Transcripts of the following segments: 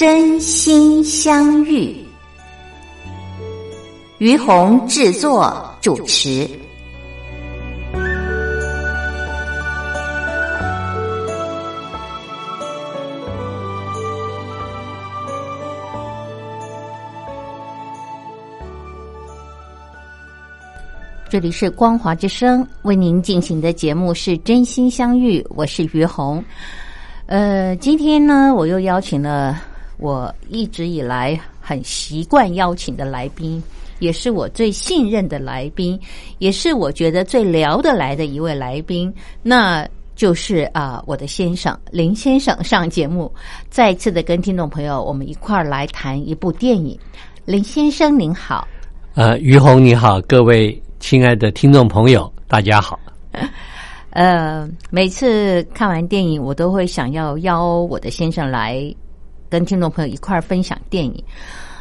真心相遇，于红制作主持。这里是光华之声为您进行的节目是真心相遇，我是于红。呃，今天呢，我又邀请了。我一直以来很习惯邀请的来宾，也是我最信任的来宾，也是我觉得最聊得来的一位来宾，那就是啊，我的先生林先生上节目，再次的跟听众朋友我们一块儿来谈一部电影。林先生您好，呃，于红你好，各位亲爱的听众朋友大家好。呃，每次看完电影，我都会想要邀我的先生来。跟听众朋友一块儿分享电影，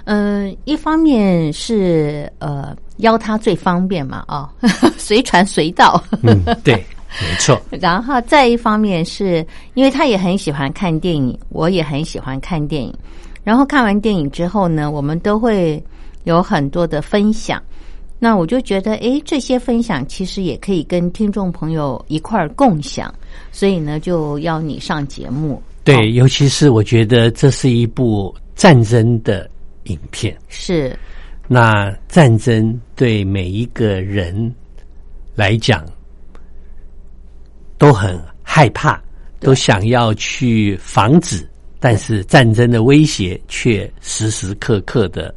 嗯，一方面是呃邀他最方便嘛，啊，随传随到，嗯，对，没错。然后再一方面是因为他也很喜欢看电影，我也很喜欢看电影。然后看完电影之后呢，我们都会有很多的分享。那我就觉得，哎，这些分享其实也可以跟听众朋友一块儿共享，所以呢，就邀你上节目。对，尤其是我觉得这是一部战争的影片。是，那战争对每一个人来讲都很害怕，都想要去防止，但是战争的威胁却时时刻刻的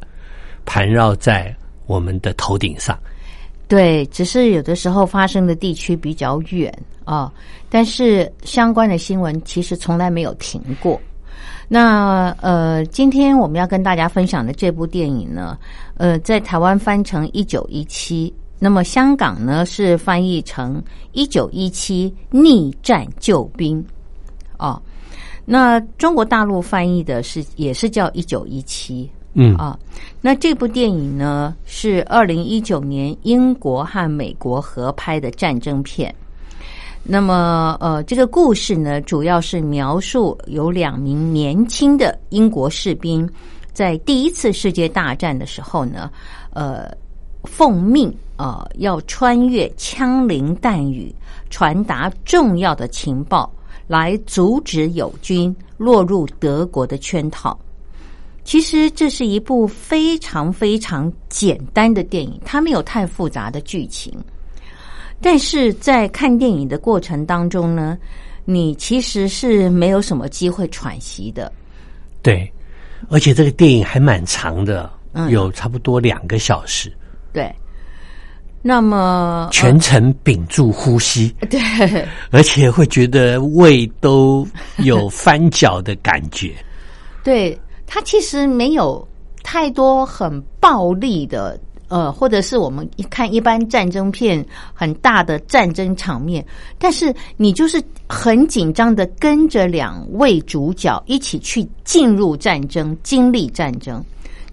盘绕在我们的头顶上。对，只是有的时候发生的地区比较远啊，但是相关的新闻其实从来没有停过。那呃，今天我们要跟大家分享的这部电影呢，呃，在台湾翻成《一九一七》，那么香港呢是翻译成《一九一七逆战救兵》哦，那中国大陆翻译的是也是叫《一九一七》。嗯啊，那这部电影呢是二零一九年英国和美国合拍的战争片。那么，呃，这个故事呢，主要是描述有两名年轻的英国士兵在第一次世界大战的时候呢，呃，奉命啊要穿越枪林弹雨，传达重要的情报，来阻止友军落入德国的圈套。其实这是一部非常非常简单的电影，它没有太复杂的剧情。但是在看电影的过程当中呢，你其实是没有什么机会喘息的。对，而且这个电影还蛮长的，有差不多两个小时。对，那么全程屏住呼吸，对，而且会觉得胃都有翻搅的感觉。对。它其实没有太多很暴力的，呃，或者是我们一看一般战争片很大的战争场面，但是你就是很紧张的跟着两位主角一起去进入战争，经历战争，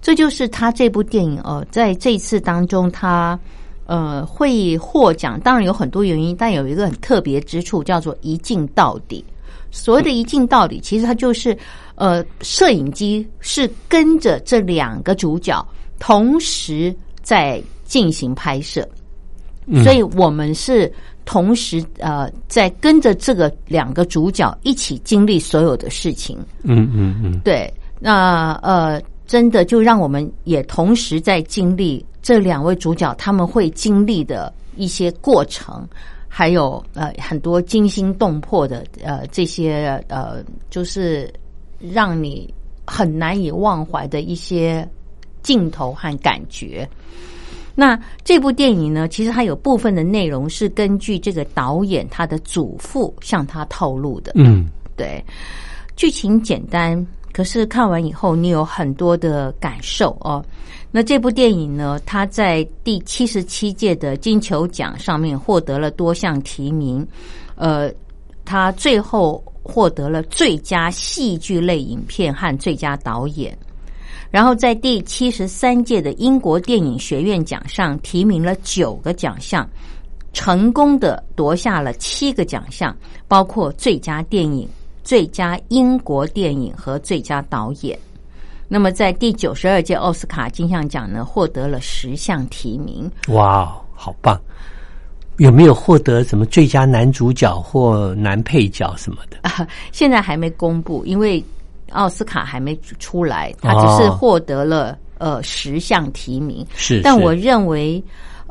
这就是他这部电影哦，在这次当中，他呃会获奖，当然有很多原因，但有一个很特别之处，叫做一镜到底。所谓的一镜到底，其实它就是，呃，摄影机是跟着这两个主角同时在进行拍摄，所以我们是同时呃在跟着这个两个主角一起经历所有的事情。嗯嗯嗯，对，那呃，真的就让我们也同时在经历这两位主角他们会经历的一些过程。还有呃很多惊心动魄的呃这些呃就是让你很难以忘怀的一些镜头和感觉。那这部电影呢，其实它有部分的内容是根据这个导演他的祖父向他透露的。嗯，对，剧情简单，可是看完以后你有很多的感受哦。那这部电影呢，它在第七十七届的金球奖上面获得了多项提名，呃，它最后获得了最佳戏剧类影片和最佳导演。然后在第七十三届的英国电影学院奖上提名了九个奖项，成功的夺下了七个奖项，包括最佳电影、最佳英国电影和最佳导演。那么在第九十二届奥斯卡金像奖呢，获得了十项提名。哇，好棒！有没有获得什么最佳男主角或男配角什么的？啊，现在还没公布，因为。奥斯卡还没出来，他只是获得了呃十项提名。是，但我认为，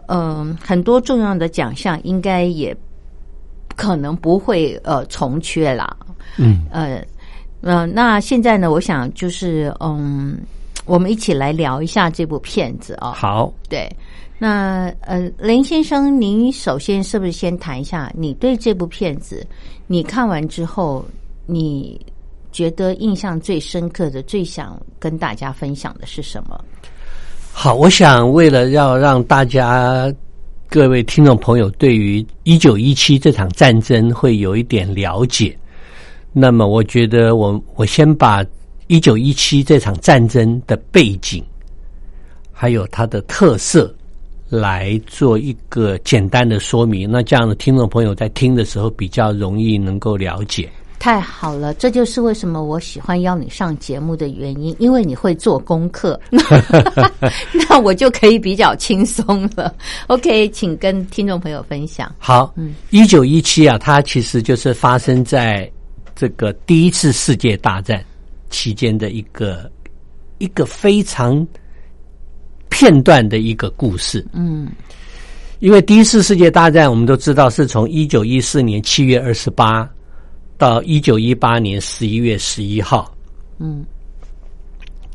嗯，很多重要的奖项应该也可能不会呃重缺啦。嗯，呃，呃，那现在呢，我想就是嗯，我们一起来聊一下这部片子啊。好，对，那呃，林先生，您首先是不是先谈一下你对这部片子，你看完之后你。觉得印象最深刻的、最想跟大家分享的是什么？好，我想为了要让大家各位听众朋友对于一九一七这场战争会有一点了解，那么我觉得我我先把一九一七这场战争的背景还有它的特色来做一个简单的说明，那这样的听众朋友在听的时候比较容易能够了解。太好了，这就是为什么我喜欢邀你上节目的原因，因为你会做功课，那我就可以比较轻松了。OK，请跟听众朋友分享。好，嗯，一九一七啊，它其实就是发生在这个第一次世界大战期间的一个一个非常片段的一个故事。嗯，因为第一次世界大战我们都知道是从一九一四年七月二十八。到一九一八年十一月十一号，嗯，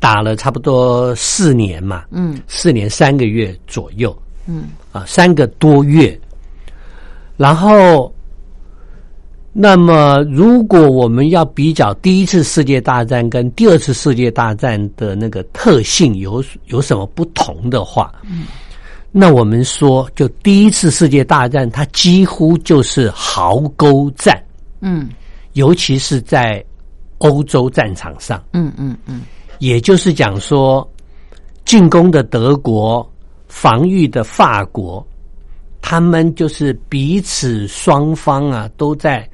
打了差不多四年嘛，嗯，四年三个月左右，嗯，啊，三个多月。然后，那么如果我们要比较第一次世界大战跟第二次世界大战的那个特性有有什么不同的话，嗯，那我们说，就第一次世界大战，它几乎就是壕沟战，嗯。尤其是在欧洲战场上，嗯嗯嗯，也就是讲说，进攻的德国，防御的法国，他们就是彼此双方啊，都在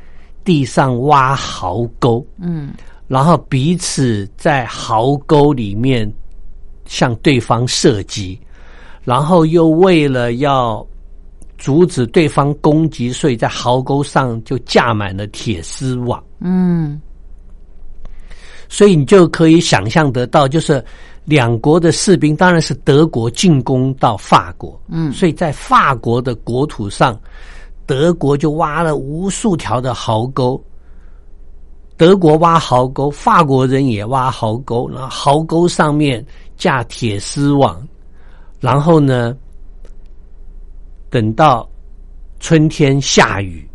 地上挖壕沟，嗯，然后彼此在壕沟里面向对方射击，然后又为了要。阻止对方攻击，所以在壕沟上就架满了铁丝网。嗯，所以你就可以想象得到，就是两国的士兵，当然是德国进攻到法国。嗯，所以在法国的国土上，德国就挖了无数条的壕沟。德国挖壕沟，法国人也挖壕沟，然后壕沟上面架铁丝网，然后呢？等到春天下雨，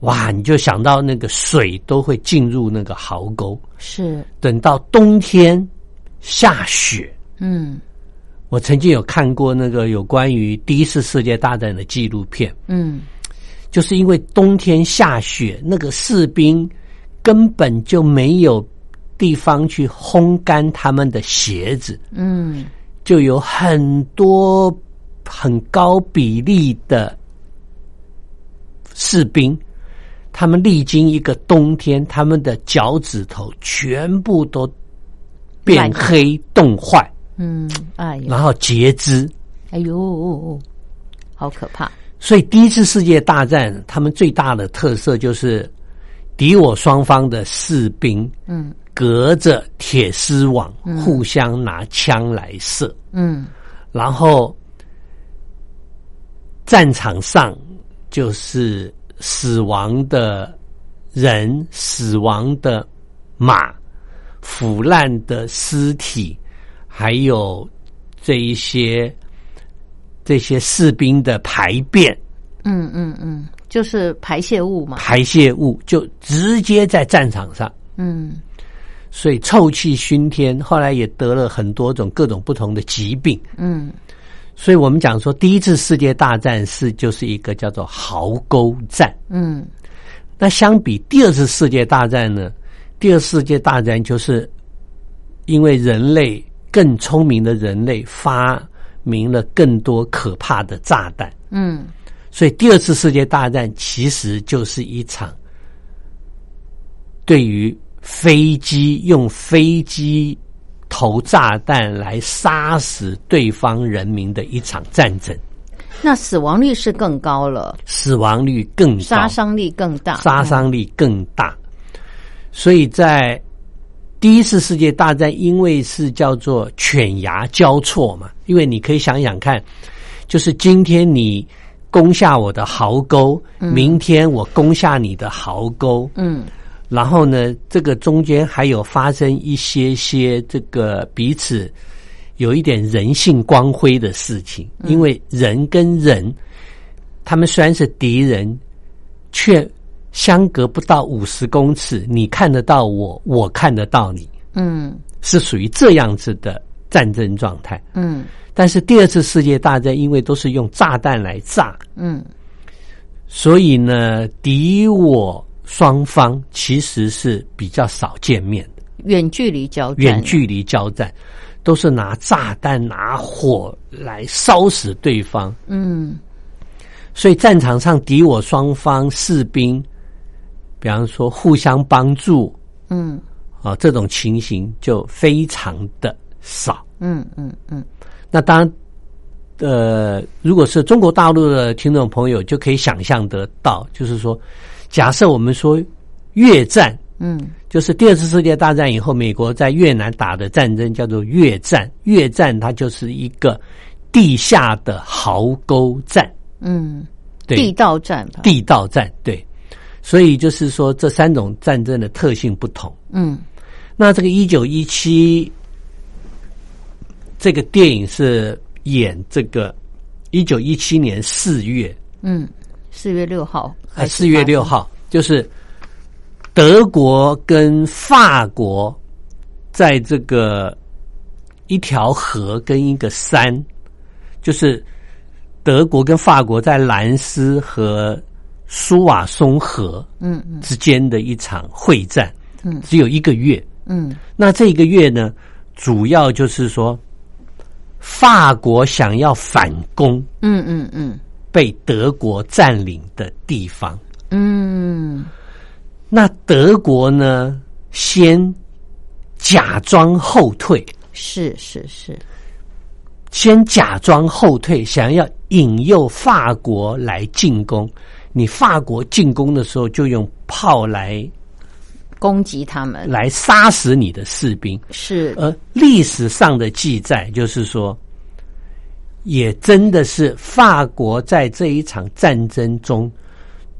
哇！你就想到那个水都会进入那个壕沟。是。等到冬天下雪，嗯，我曾经有看过那个有关于第一次世界大战的纪录片。嗯，就是因为冬天下雪，那个士兵根本就没有地方去烘干他们的鞋子。嗯，就有很多。很高比例的士兵，他们历经一个冬天，他们的脚趾头全部都变黑、冻坏，嗯，哎，然后截肢，哎呦，好可怕！所以第一次世界大战，他们最大的特色就是敌我双方的士兵，嗯，隔着铁丝网互相拿枪来射，嗯，然后。战场上就是死亡的人、死亡的马、腐烂的尸体，还有这一些这些士兵的排便、嗯嗯嗯，就是排泄物嘛。排泄物，就直接在战场上，嗯所以臭气熏天。后来也得了很多种各种不同的疾病。嗯所以我们讲说，第一次世界大战是就是一个叫做壕沟战。嗯那相比第二次世界大战呢？第二次世界大战就是因为人类更聪明的人类发明了更多可怕的炸弹，嗯。所以第二次世界大战其实就是一场对于飞机用飞机投炸弹来杀死对方人民的一场战争，那死亡率是更高了，死亡率更高，杀伤力更大，杀伤力更大。所以在第一次世界大战，因为是叫做犬牙交错嘛，因为你可以想想看，就是今天你攻下我的壕沟，明天我攻下你的壕沟，嗯。然后呢，这个中间还有发生一些些这个彼此有一点人性光辉的事情，因为人跟人，他们虽然是敌人，却相隔不到五十公尺，你看得到我，我看得到你，嗯是属于这样子的战争状态。嗯但是第二次世界大战，因为都是用炸弹来炸，嗯所以呢，敌我双方其实是比较少见面的。远距离交战，远距离交战，都是拿炸弹、拿火来烧死对方。嗯所以战场上敌我双方士兵，比方说互相帮助嗯啊，这种情形就非常的少。嗯嗯嗯那当然，呃，如果是中国大陆的听众朋友，就可以想象得到，就是说，假设我们说越战，嗯就是第二次世界大战以后，美国在越南打的战争叫做越战。越战它就是一个地下的壕沟战，嗯，对，地道战吧，地道战，对。所以就是说，这三种战争的特性不同。嗯。那这个一九一七这个电影是演这个一九一七年四月，嗯，四月六号呃，还是四月八六号，就是德国跟法国在这个一条河跟一个山，就是德国跟法国在兰斯和苏瓦松河嗯嗯。之间的一场会战，嗯。只有一个月。嗯。那这一个月呢，主要就是说，法国想要反攻嗯嗯嗯。被德国占领的地方。嗯。那德国呢，先假装后退，是是是，先假装后退，想要引诱法国来进攻。你法国进攻的时候，就用炮来攻击他们来杀死你的士兵。是而历史上的记载就是说，也真的是法国在这一场战争中，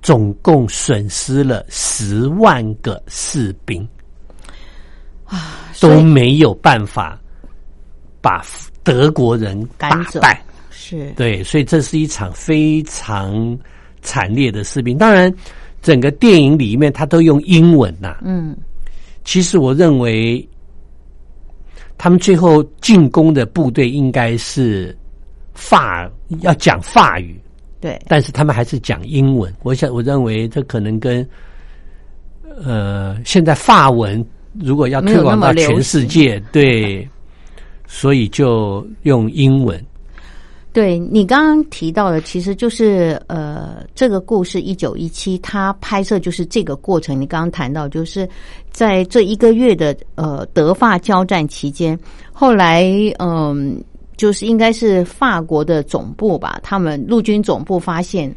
总共损失了十万个士兵。啊都没有办法把德国人打败。是对，所以这是一场非常惨烈的士兵。当然，整个电影里面他都用英文呐、嗯其实我认为，他们最后进攻的部队应该是法要讲法语，对但是他们还是讲英文。我想，我认为这可能跟呃，现在法文如果要推广到全世界，对，所以就用英文。对你刚刚提到的，其实就是呃，这个故事一九一七，它拍摄就是这个过程。你刚刚谈到，就是在这一个月的呃德法交战期间，后来嗯、就是应该是法国的总部吧，他们陆军总部发现，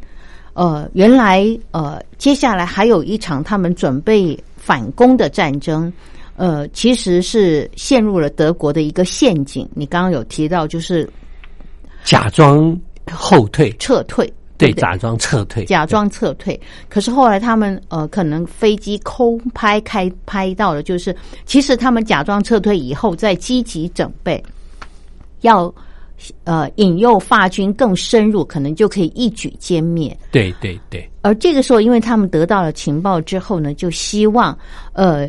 呃，原来呃接下来还有一场他们准备反攻的战争。呃，其实是陷入了德国的一个陷阱。你刚刚有提到，就是假装后退，撤退，对，假装撤退，假装撤退。可是后来他们呃，可能飞机空拍开拍到了，就是其实他们假装撤退以后，再积极准备，要呃引诱法军更深入，可能就可以一举歼灭。对对对，而这个时候，因为他们得到了情报之后呢，就希望呃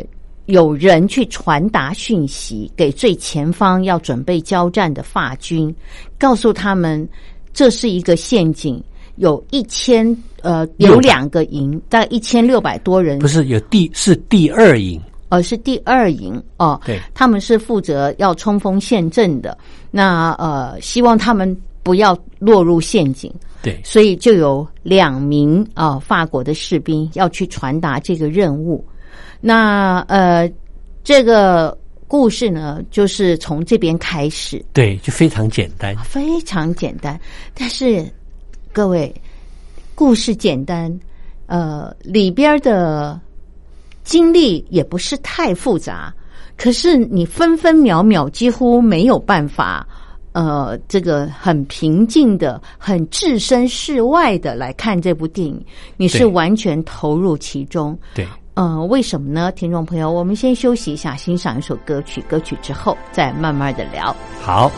有人去传达讯息给最前方要准备交战的法军，告诉他们这是一个陷阱，有一千呃有两个营，大概一千六百多人。不是有第是第二营，呃，是第二营哦，对。他们是负责要冲锋陷阵的。那呃，希望他们不要落入陷阱，对。所以就有两名啊、法国的士兵要去传达这个任务。那呃，这个故事呢，就是从这边开始，对，就非常简单。非常简单。但是各位，故事简单，呃，里边的经历也不是太复杂，可是你分分秒秒几乎没有办法。呃，这个很平静的、很置身事外的来看这部电影，你是完全投入其中。对，嗯，为什么呢？听众朋友，我们先休息一下，欣赏一首歌曲，歌曲之后再慢慢的聊。好。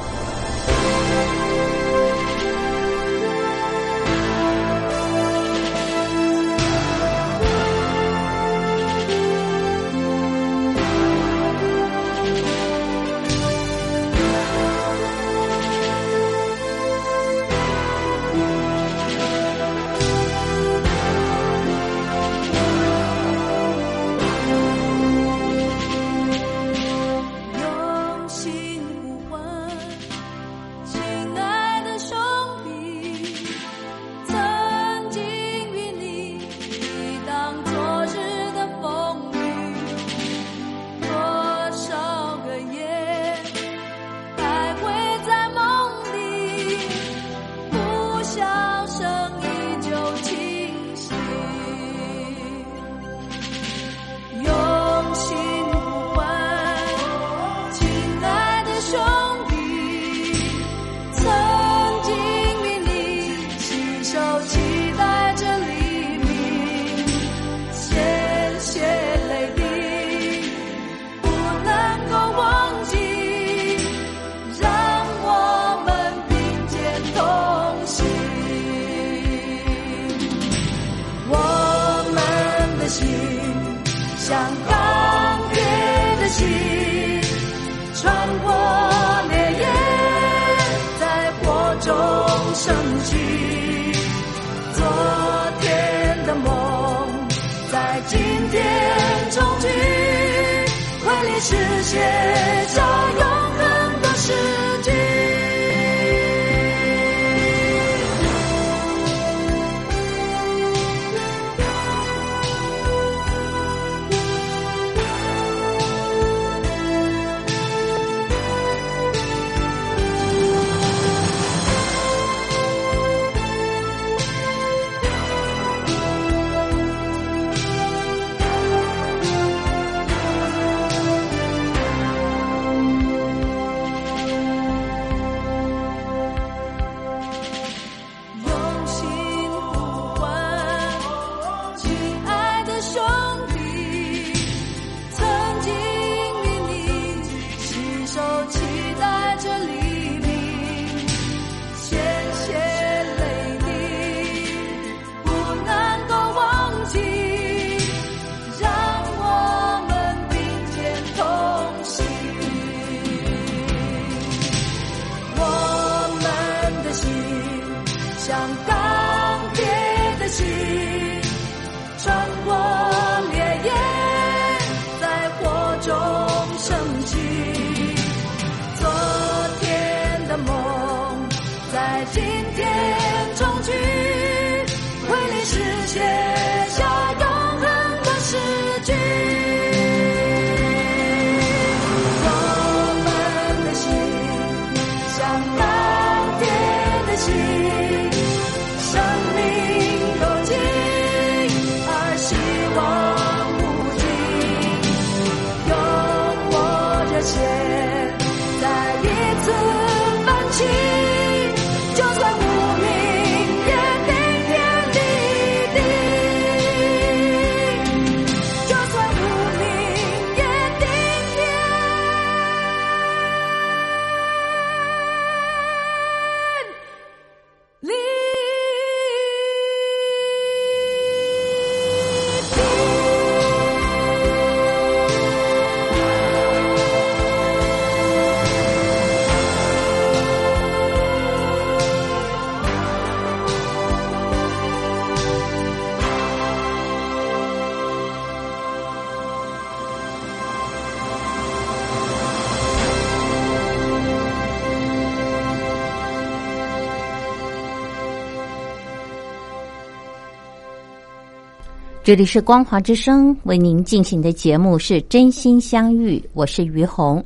这里是光华之声为您进行的节目是真心相遇，我是于红。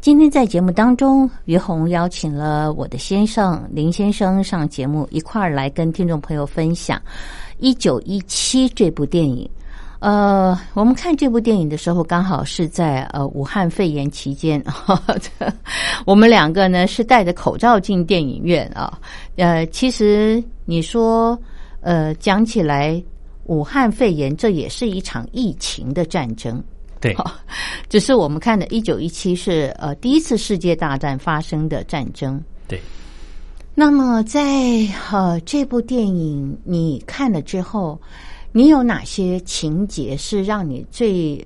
今天在节目当中，于红邀请了我的先生林先生上节目，一块儿来跟听众朋友分享《一九一七》这部电影。呃，我们看这部电影的时候，刚好是在呃武汉肺炎期间，我们两个呢是戴着口罩进电影院啊。呃，其实你说，呃，讲起来，武汉肺炎这也是一场疫情的战争。对，只是我们看的《一九一七》是呃第一次世界大战发生的战争。对，那么在呃这部电影你看了之后，你有哪些情节是让你最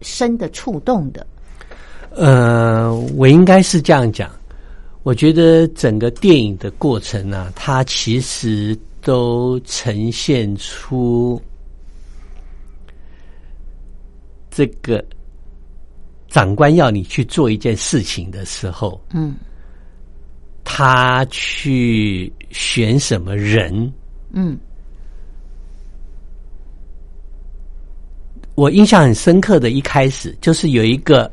深的触动的？呃，我应该是这样讲。我觉得整个电影的过程呢、它其实都呈现出这个长官要你去做一件事情的时候，嗯。他去选什么人，嗯。我印象很深刻的一开始就是有一个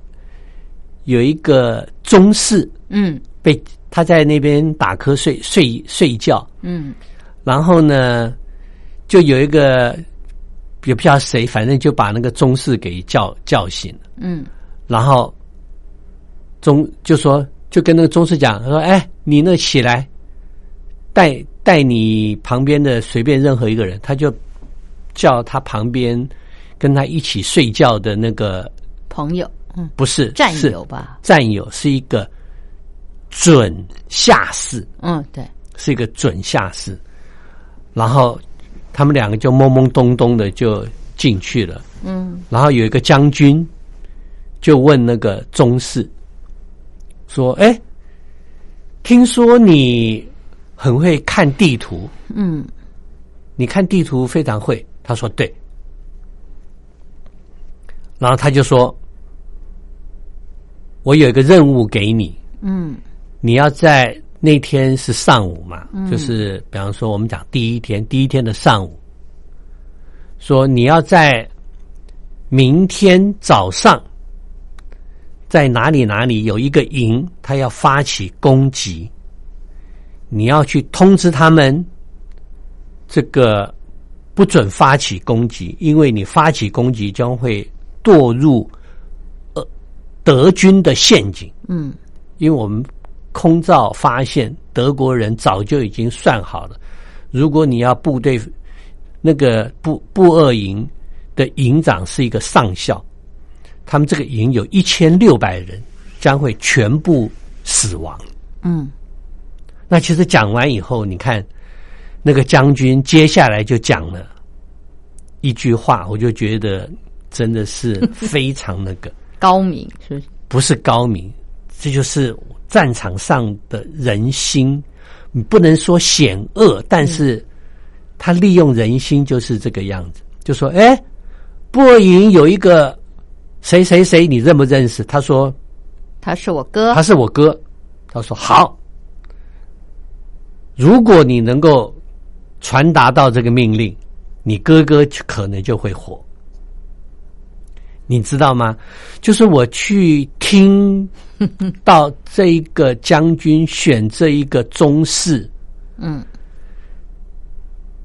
有一个中士嗯。被他在那边打瞌睡睡睡觉，嗯然后呢，就有一个也不知道谁，反正就把那个宗室给叫叫醒了，嗯。然后中就说就跟那个宗室讲，他说：“哎，你那起来，带带你旁边的随便任何一个人。”他就叫他旁边跟他一起睡觉的那个朋友，嗯，不是战友吧？战友是一个准下士，嗯，对，是一个准下士，然后他们两个就懵懵懂懂的就进去了，嗯。然后有一个将军就问那个宗室说：“哎，听说你很会看地图，嗯。你看地图非常会。”他说：“对。”然后他就说：“我有一个任务给你，嗯。你要在那天是上午嘛，就是比方说我们讲第一天，第一天的上午，说你要在明天早上在哪里哪里有一个营，他要发起攻击，你要去通知他们，这个不准发起攻击，因为你发起攻击将会堕入呃德军的陷阱。嗯因为我们空照发现德国人早就已经算好了，如果你要部队那个步步二营的营长是一个上校，他们这个营有一千六百人，将会全部死亡。嗯那其实讲完以后，你看那个将军接下来就讲了一句话，我就觉得真的是 非常那个。高明是不是？不是高明，这就是战场上的人心。你不能说险恶，但是他利用人心就是这个样子。就说，哎，布尔营有一个谁谁谁，你认不认识？他说他是我哥他，是我哥。他说好，如果你能够传达到这个命令，你哥哥可能就会活。你知道吗？就是我去听 到这一个将军选这一个中士，嗯，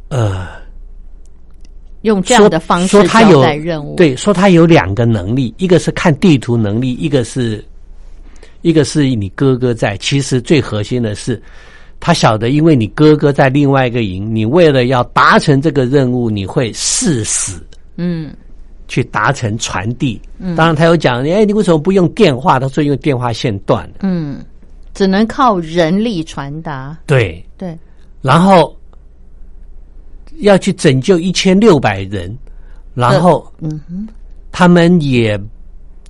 呃，用这样的方式他有代任务，，对，说他有两个能力，一个是看地图能力，一个是一个是你哥哥在。其实最核心的是，他晓得，因为你哥哥在另外一个营，你为了要达成这个任务，你会誓死嗯去达成传递。当然，他有讲，哎，你为什么不用电话？他说用电话线断了。嗯，只能靠人力传达，对，对，然后要去拯救一千六百人，然后嗯哼，他们也，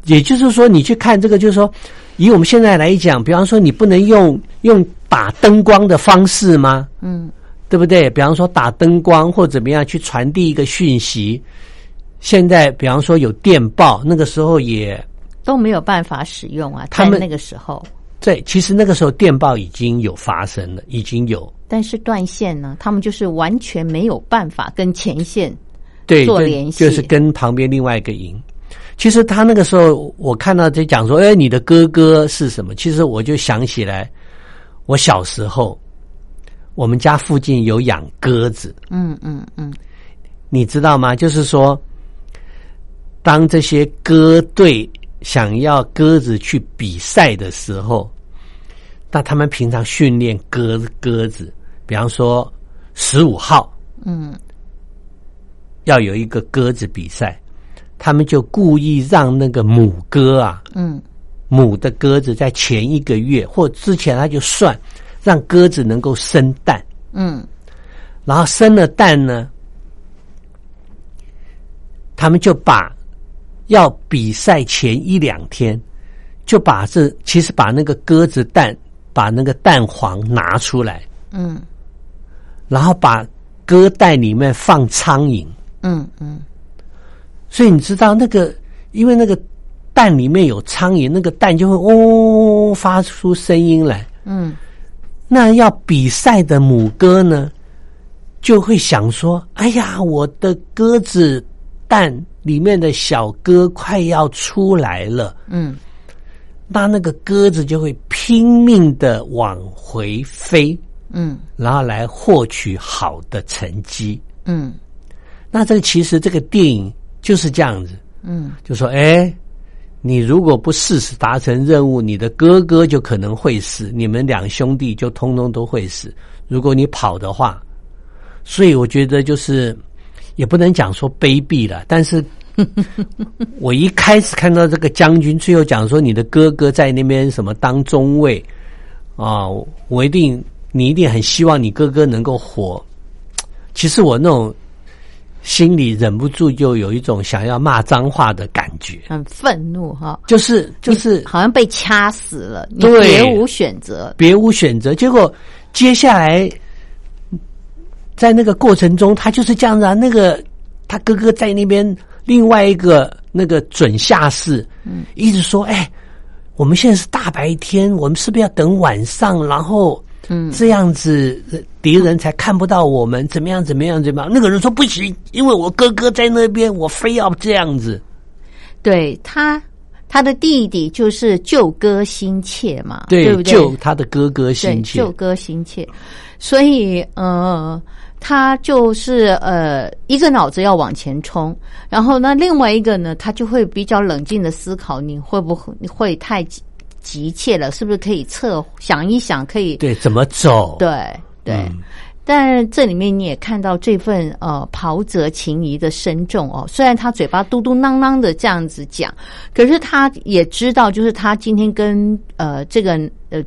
也就是说，你去看这个，就是说，以我们现在来讲，比方说，你不能用用打灯光的方式吗？嗯对不对？比方说打灯光或怎么样去传递一个讯息。现在，比方说有电报，那个时候也都没有办法使用啊，他们那个时候，对，其实那个时候电报已经有发生了，已经有但是断线呢，他们就是完全没有办法跟前线对，做联系，就是跟旁边另外一个营。其实他那个时候，我看到在讲说，哎，你的哥哥是什么？其实我就想起来，我小时候，我们家附近有养鸽子，嗯嗯嗯你知道吗？就是说，当这些鸽队想要鸽子去比赛的时候，那他们平常训练鸽鸽子，比方说十五号嗯。要有一个鸽子比赛，他们就故意让那个母鸽啊，嗯。母的鸽子在前一个月或之前，他就算让鸽子能够生蛋，嗯。然后生了蛋呢，他们就把要比赛前一两天，就把这其实把那个鸽子蛋，把那个蛋黄拿出来，嗯。然后把鸽蛋里面放苍蝇，嗯嗯。所以你知道那个，因为那个蛋里面有苍蝇，那个蛋就会嗡、发出声音来。嗯。那要比赛的母鸽呢，就会想说：“哎呀，我的鸽子蛋里面的小鸽快要出来了。嗯”那那个鸽子就会拼命的往回飞，嗯然后来获取好的成绩。嗯那这个其实这个电影就是这样子，嗯就说：“哎，你如果不誓死达成任务，你的哥哥就可能会死，你们两兄弟就通通都会死。如果你跑的话，所以我觉得就是也不能讲说卑鄙了，但是 我一开始看到这个将军，最后讲说你的哥哥在那边什么当中尉啊，我一定你一定很希望你哥哥能够活。其实我那种心里忍不住就有一种想要骂脏话的感觉，很愤怒哈，就是就是好像被掐死了，你对别无选择。别无选择。结果接下来在那个过程中，他就是这样子啊。那个他哥哥在那边，另外一个那个准下士，嗯，一直说：“哎，我们现在是大白天，我们是不是要等晚上？然后，嗯这样子呃敌人才看不到我们，怎么样？怎么样？怎么样？”那个人说：“不行，因为我哥哥在那边，我非要这样子。对他，他的弟弟就是救哥心切嘛，对，不对？救他的哥哥，心切。救哥心切，所以呃，他就是呃，一个脑子要往前冲，然后呢，另外一个呢，他就会比较冷静的思考，你会不会会太急急切了？是不是可以测想一想，可以对，怎么走？对对。嗯但这里面你也看到这份呃袍泽情谊的深重哦，虽然他嘴巴嘟嘟囔囔的这样子讲，可是他也知道，就是他今天跟呃这个呃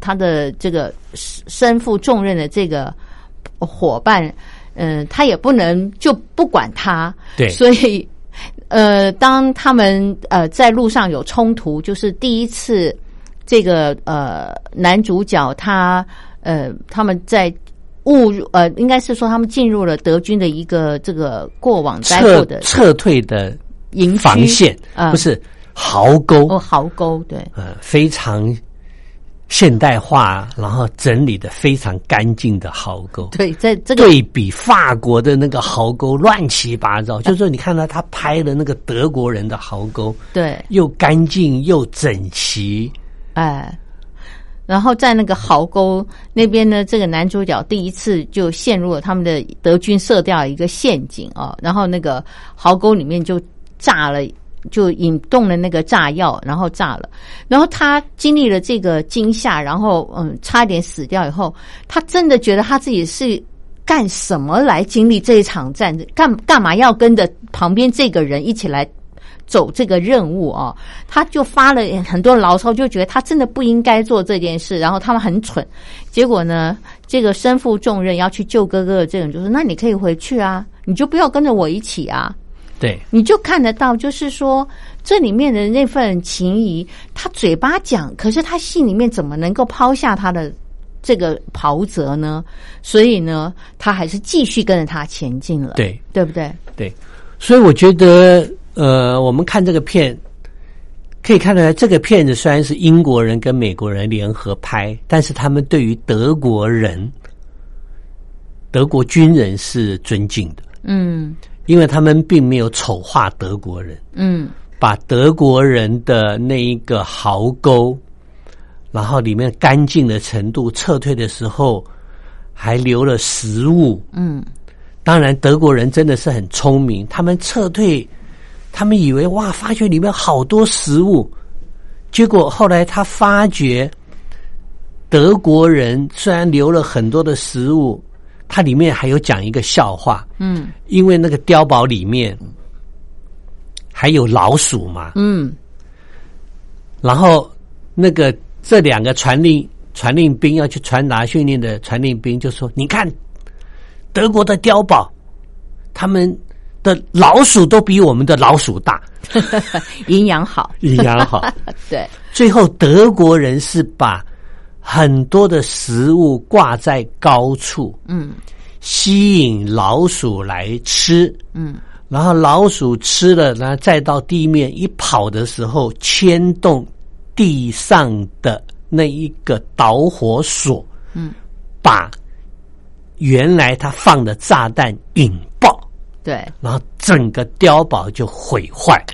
他的这个身负重任的这个伙伴，嗯、他也不能就不管他，对。所以呃，当他们呃在路上有冲突，就是第一次这个呃男主角他呃他们在误入呃，应该是说他们进入了德军的一个这个过往待撤的撤退的营防线，啊。不是壕沟，哦壕沟，对。呃，非常现代化，然后整理的非常干净的壕沟。对，在这个对比法国的那个壕沟乱七八糟，就是说你看到他拍的那个德国人的壕沟，对又干净又整齐，哎。然后在那个壕沟那边呢，这个男主角第一次就陷入了他们的德军设掉一个陷阱啊，然后那个壕沟里面就炸了，就引动了那个炸药，然后炸了。然后他经历了这个惊吓，然后嗯，差点死掉以后，他真的觉得他自己是干什么来经历这一场战争？干干嘛要跟着旁边这个人一起来走这个任务啊？他就发了很多牢骚，就觉得他真的不应该做这件事，然后他们很蠢。结果呢，这个身负重任要去救哥哥的这个人就说：“那你可以回去啊，你就不要跟着我一起啊。”对你就看得到，就是说这里面的那份情谊，他嘴巴讲，可是他心里面怎么能够抛下他的这个袍泽呢？所以呢，他还是继续跟着他前进了，对对不对？对，所以我觉得，呃，我们看这个片，可以看出来，这个片子虽然是英国人跟美国人联合拍，但是他们对于德国人、德国军人是尊敬的。嗯因为他们并没有丑化德国人，嗯。把德国人的那一个壕沟，然后里面干净的程度，撤退的时候还留了食物。嗯。当然，德国人真的是很聪明，他们撤退，他们以为哇，发觉里面好多食物，结果后来他发觉，德国人虽然留了很多的食物，它里面还有讲一个笑话，嗯。因为那个碉堡里面还有老鼠嘛，嗯。然后那个这两个传令传令兵要去传达训练的传令兵就说：“你看，德国的碉堡，他们的老鼠都比我们的老鼠大，营养好，营养好。对，最后德国人是把很多的食物挂在高处，嗯。吸引老鼠来吃。嗯。然后老鼠吃了，然后再到地面一跑的时候，牵动地上的那一个导火索，嗯，把原来他放的炸弹引爆，对。然后整个碉堡就毁坏。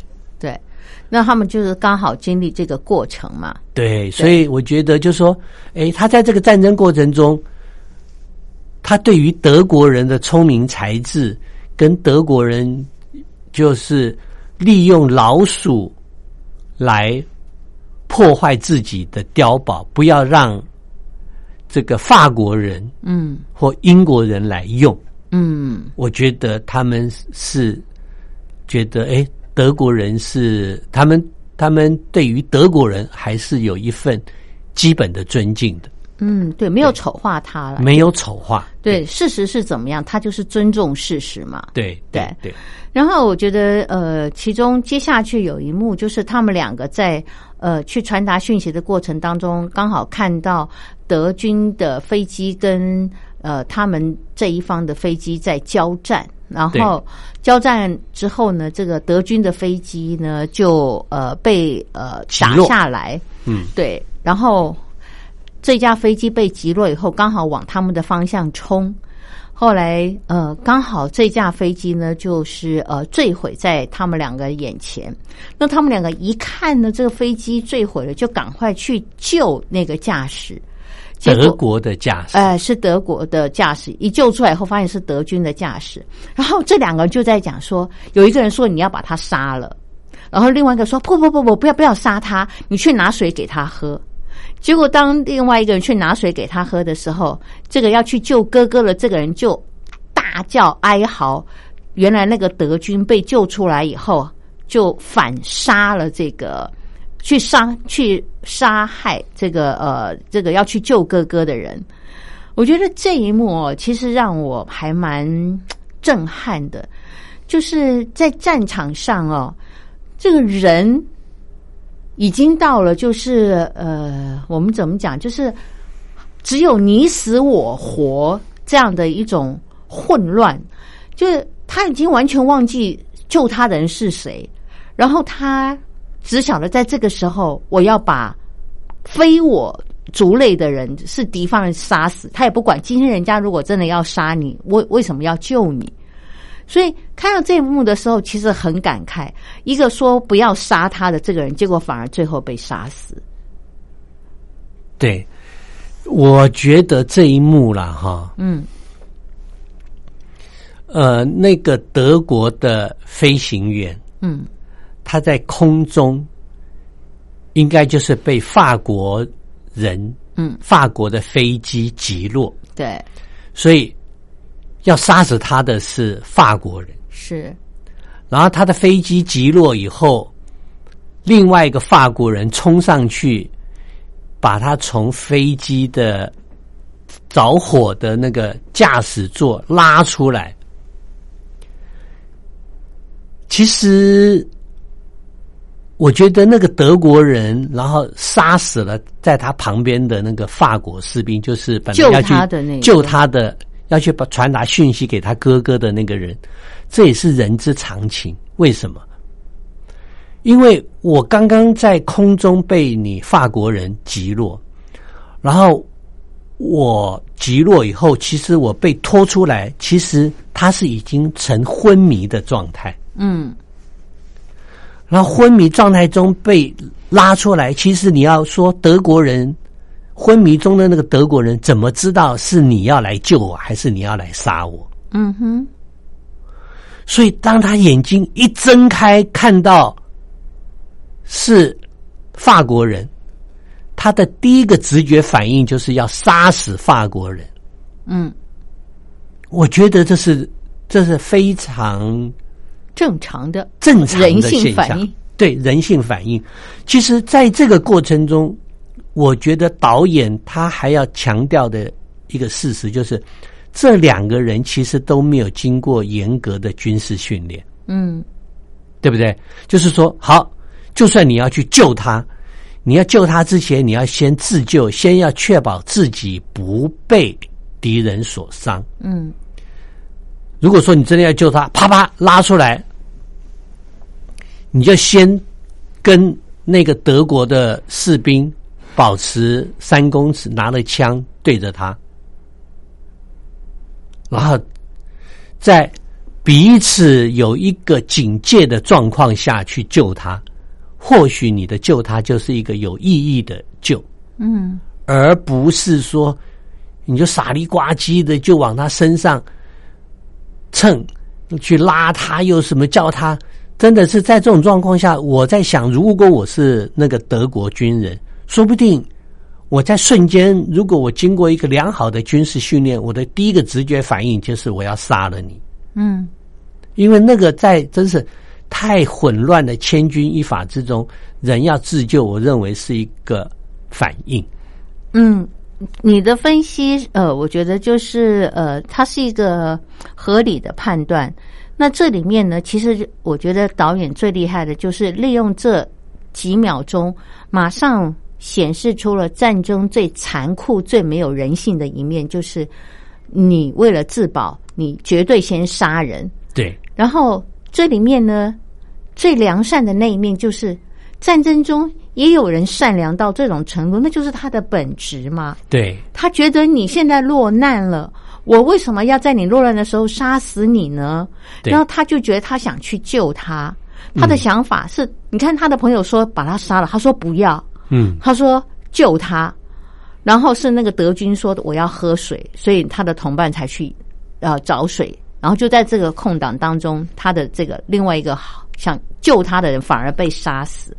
对，那他们就是刚好经历这个过程嘛，对，所以我觉得就是说，诶，他在这个战争过程中，他对于德国人的聪明才智，跟德国人就是利用老鼠来破坏自己的碉堡，不要让这个法国人嗯。或英国人来用。嗯。我觉得他们是觉得，哎，德国人是他们，他们对于德国人还是有一份基本的尊敬的，嗯，对，没有丑化他了，没有丑化。对，事实是怎么样，他就是尊重事实嘛。对对对，然后我觉得，呃，其中接下去有一幕，就是他们两个在呃去传达讯息的过程当中，刚好看到德军的飞机跟呃他们这一方的飞机在交战，然后交战之后呢，这个德军的飞机呢就呃被呃打下来，嗯，对，然后这架飞机被击落以后，刚好往他们的方向冲。后来，呃，刚好这架飞机呢，就是呃坠毁在他们两个眼前。那他们两个一看呢，这个飞机坠毁了，就赶快去救那个驾驶。德国的驾驶，呃，是德国的驾驶，一救出来以后，发现是德军的驾驶。然后这两个人就在讲说，有一个人说你要把他杀了，然后另外一个说不不不不，不要不要杀他，你去拿水给他喝。结果当另外一个人去拿水给他喝的时候，这个要去救哥哥的，这个人就大叫哀嚎。原来那个德军被救出来以后，就反杀了这个。去杀去杀害这个呃这个要去救哥哥的人，我觉得这一幕，其实让我还蛮震撼的，就是在战场上哦，这个人已经到了，就是呃，我们怎么讲，就是只有你死我活这样的一种混乱，就是他已经完全忘记救他的人是谁，然后他。只晓得在这个时候，我要把非我族类的人是敌方人杀死，他也不管。今天人家如果真的要杀你，我为什么要救你？所以看到这一幕的时候，其实很感慨。一个说不要杀他的这个人，结果反而最后被杀死。对，我觉得这一幕了，哈，嗯，呃，那个德国的飞行员，嗯。他在空中，应该就是被法国人，嗯，法国的飞机击落，对，所以要杀死他的是法国人。是，然后他的飞机击落以后，另外一个法国人冲上去，把他从飞机的着火的那个驾驶座拉出来。其实。我觉得那个德国人，然后杀死了在他旁边的那个法国士兵，就是本来要去救他的那救他的，要去把传达讯息给他哥哥的那个人，这也是人之常情。为什么？因为我刚刚在空中被你法国人击落，然后我击落以后，其实我被拖出来，其实他是已经成昏迷的状态。嗯然后昏迷状态中被拉出来，其实你要说德国人昏迷中的那个德国人怎么知道是你要来救我，还是你要来杀我？嗯哼，所以当他眼睛一睁开，看到是法国人，他的第一个直觉反应就是要杀死法国人。嗯，我觉得这是这是非常正常的正常人的现象性反应。，对人性反应。其实，在这个过程中，我觉得导演他还要强调的一个事实就是，这两个人其实都没有经过严格的军事训练，嗯对不对？就是说，好，就算你要去救他，你要救他之前，你要先自救，先要确保自己不被敌人所伤。嗯如果说你真的要救他，啪啪拉出来，你就先跟那个德国的士兵保持三公尺，拿了枪对着他，然后在彼此有一个警戒的状况下去救他，或许你的救他就是一个有意义的救。嗯而不是说你就傻里呱唧的就往他身上蹭，去拉他，又什么叫他？真的是在这种状况下，我在想，如果我是那个德国军人，说不定我在瞬间，如果我经过一个良好的军事训练，我的第一个直觉反应就是我要杀了你，嗯因为那个在真是太混乱的千钧一发之中，人要自救，我认为是一个反应。嗯，你的分析，呃，我觉得就是呃，它是一个合理的判断。那这里面呢，其实我觉得导演最厉害的就是利用这几秒钟，马上显示出了战争最残酷、最没有人性的一面，就是你为了自保，你绝对先杀人。对，然后这里面呢，最良善的那一面就是战争中也有人善良到这种程度，那就是他的本质嘛。对，他觉得你现在落难了，我为什么要在你落难的时候杀死你呢？然后他就觉得他想去救他，他的想法是，你看他的朋友说把他杀了，他说不要，嗯，他说救他，然后是那个德军说我要喝水，所以他的同伴才去呃找水，然后就在这个空档当中，他的这个另外一个想救他的人反而被杀死，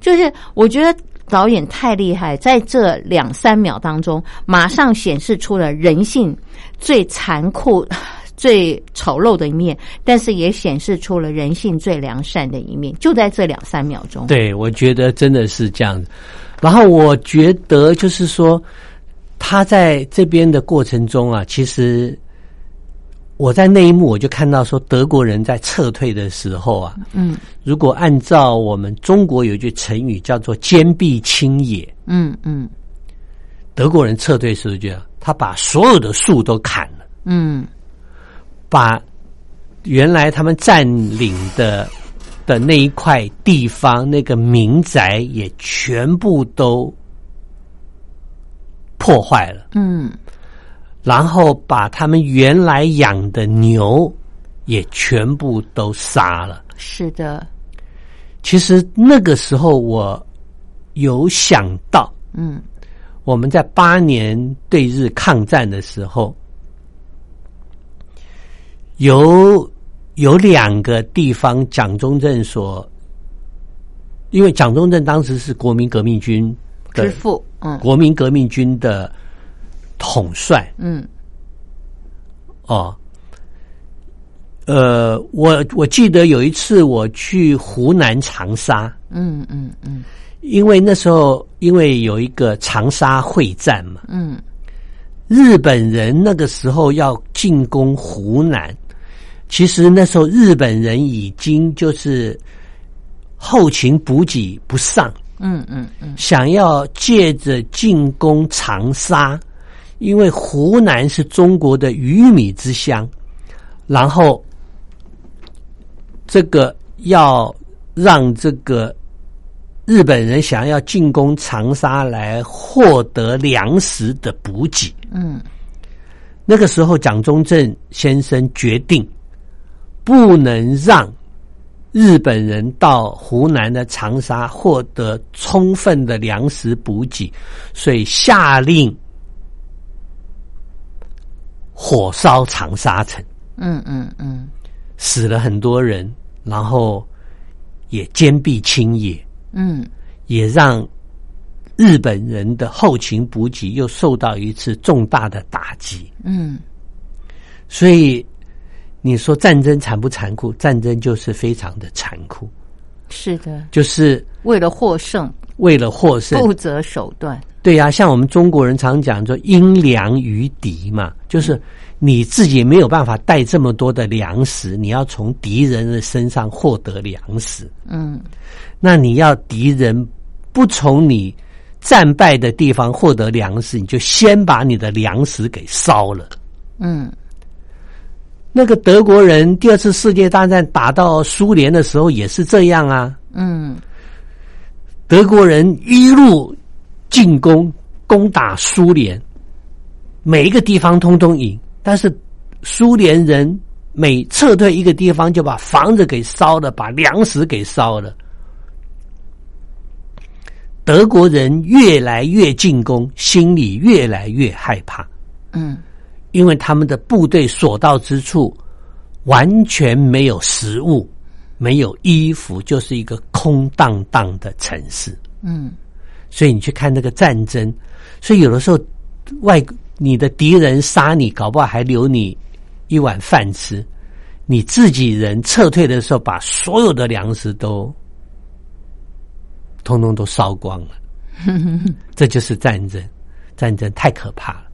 就是我觉得。导演太厉害，在这两三秒当中，马上显示出了人性最残酷、最丑陋的一面，但是也显示出了人性最良善的一面，就在这两三秒钟。对，我觉得真的是这样。然后我觉得就是说，他在这边的过程中啊，其实我在那一幕我就看到说，德国人在撤退的时候啊，嗯。如果按照我们中国有一句成语叫做“坚壁清野嗯嗯”，德国人撤退时候就他把所有的树都砍了，嗯。把原来他们占领的的那一块地方那个民宅也全部都破坏了，嗯然后把他们原来养的牛也全部都杀了。是的，其实那个时候我有想到，嗯。我们在八年对日抗战的时候，有有两个地方，蒋中正所，因为蒋中正当时是国民革命军的支付，嗯。国民革命军的统帅。嗯。哦。呃，我我记得有一次我去湖南长沙，嗯嗯嗯。因为那时候因为有一个长沙会战嘛，嗯。日本人那个时候要进攻湖南，其实那时候日本人已经就是后勤补给不上，嗯嗯嗯。想要借着进攻长沙，因为湖南是中国的鱼米之乡，然后这个要让这个日本人想要进攻长沙来获得粮食的补给。嗯那个时候，蒋中正先生决定不能让日本人到湖南的长沙获得充分的粮食补给，所以下令火烧长沙城，嗯嗯嗯死了很多人，然后也坚壁清野，嗯也让日本人的后勤补给又受到一次重大的打击。嗯所以你说战争残不残酷？战争就是非常的残酷，是的，就是为了获胜为了获胜。不择手段。对呀、像我们中国人常讲说“因粮于敌”嘛，就是你自己没有办法带这么多的粮食，你要从敌人的身上获得粮食。嗯那你要敌人不从你战败的地方获得粮食，你就先把你的粮食给烧了。嗯那个德国人第二次世界大战打到苏联的时候也是这样啊，嗯德国人一路进攻攻打苏联，每一个地方通通赢，但是苏联人每撤退一个地方就把房子给烧了，把粮食给烧了。德国人越来越进攻，心里越来越害怕。嗯因为他们的部队所到之处完全没有食物，没有衣服，就是一个空荡荡的城市。嗯所以你去看那个战争，所以有的时候外你的敌人杀你，搞不好还留你一碗饭吃。你自己人撤退的时候，把所有的粮食都通通都烧光了。这就是战争，战争太可怕了。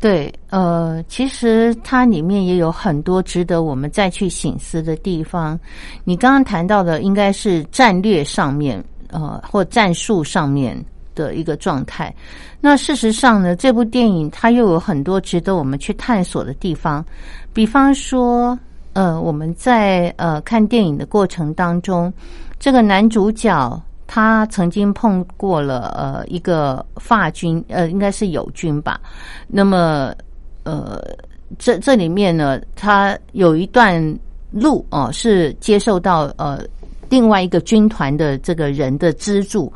对，呃，其实它里面也有很多值得我们再去醒思的地方。你刚刚谈到的应该是战略上面，呃，或战术上面的一个状态。那事实上呢，这部电影它又有很多值得我们去探索的地方。比方说，呃，我们在呃看电影的过程当中，这个男主角他曾经碰过了呃一个法军，呃，应该是友军吧。那么，呃，这这里面呢，他有一段路哦、是接受到呃另外一个军团的这个人的资助。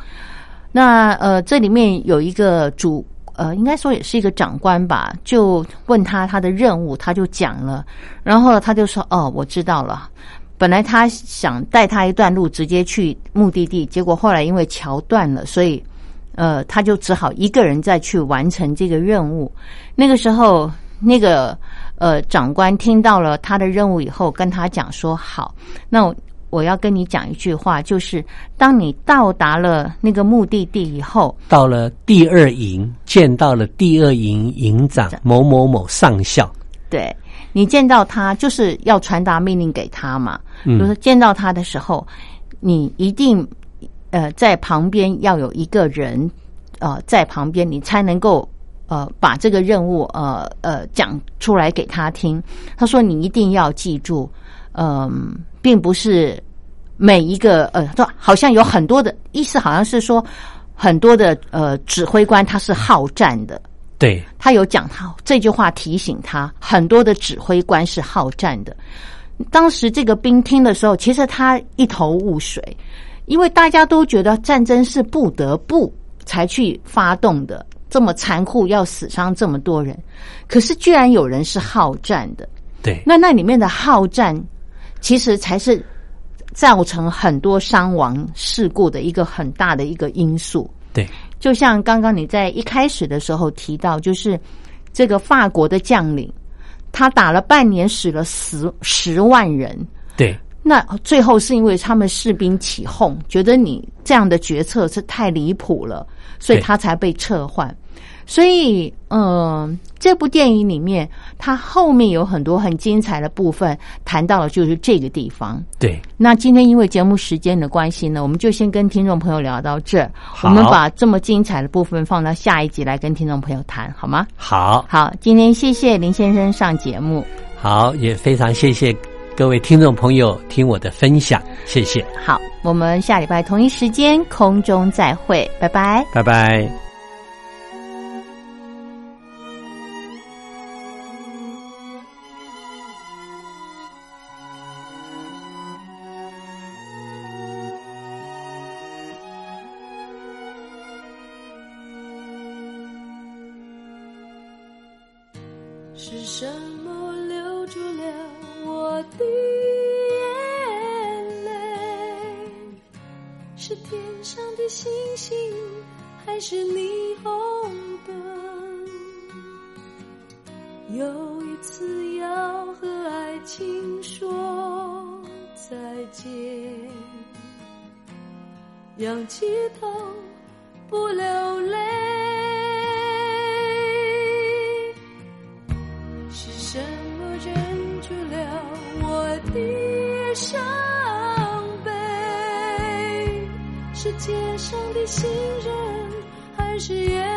那呃，这里面有一个主呃，应该说也是一个长官吧，就问他他的任务，他就讲了，然后他就说：“哦，我知道了。”本来他想带他一段路直接去目的地，结果后来因为桥断了，所以呃，他就只好一个人再去完成这个任务。那个时候，那个呃长官听到了他的任务以后，跟他讲说：“好，那我我要跟你讲一句话，就是当你到达了那个目的地以后，到了第二营，见到了第二营营长某某某上校，对你见到他，就是要传达命令给他嘛。嗯就是见到他的时候，你一定呃在旁边要有一个人呃在旁边，你才能够呃把这个任务呃呃讲出来给他听。他说你一定要记住，嗯、并不是每一个呃，对好像有很多的意思，好像是说很多的呃指挥官他是好战的。对，他有讲他这句话提醒他，很多的指挥官是好战的。当时这个兵听的时候，其实他一头雾水，因为大家都觉得战争是不得不才去发动的，这么残酷，要死伤这么多人，可是居然有人是好战的。对，那那里面的好战，其实才是造成很多伤亡事故的一个很大的一个因素。对，就像刚刚你在一开始的时候提到，就是这个法国的将领，他打了半年，死了十十万人。对，那最后是因为他们士兵起哄，觉得你这样的决策是太离谱了，所以他才被撤换。所以，嗯，这部电影里面它后面有很多很精彩的部分，谈到了就是这个地方。对，那今天因为节目时间的关系呢，我们就先跟听众朋友聊到这儿。我们把这么精彩的部分放到下一集来跟听众朋友谈好吗？好好，今天谢谢林先生上节目，好也非常谢谢各位听众朋友听我的分享。谢谢，好，我们下礼拜同一时间空中再会，拜拜，拜拜。仰起头不流泪。是什么忍住了我的伤悲？是街上的行人，还是夜？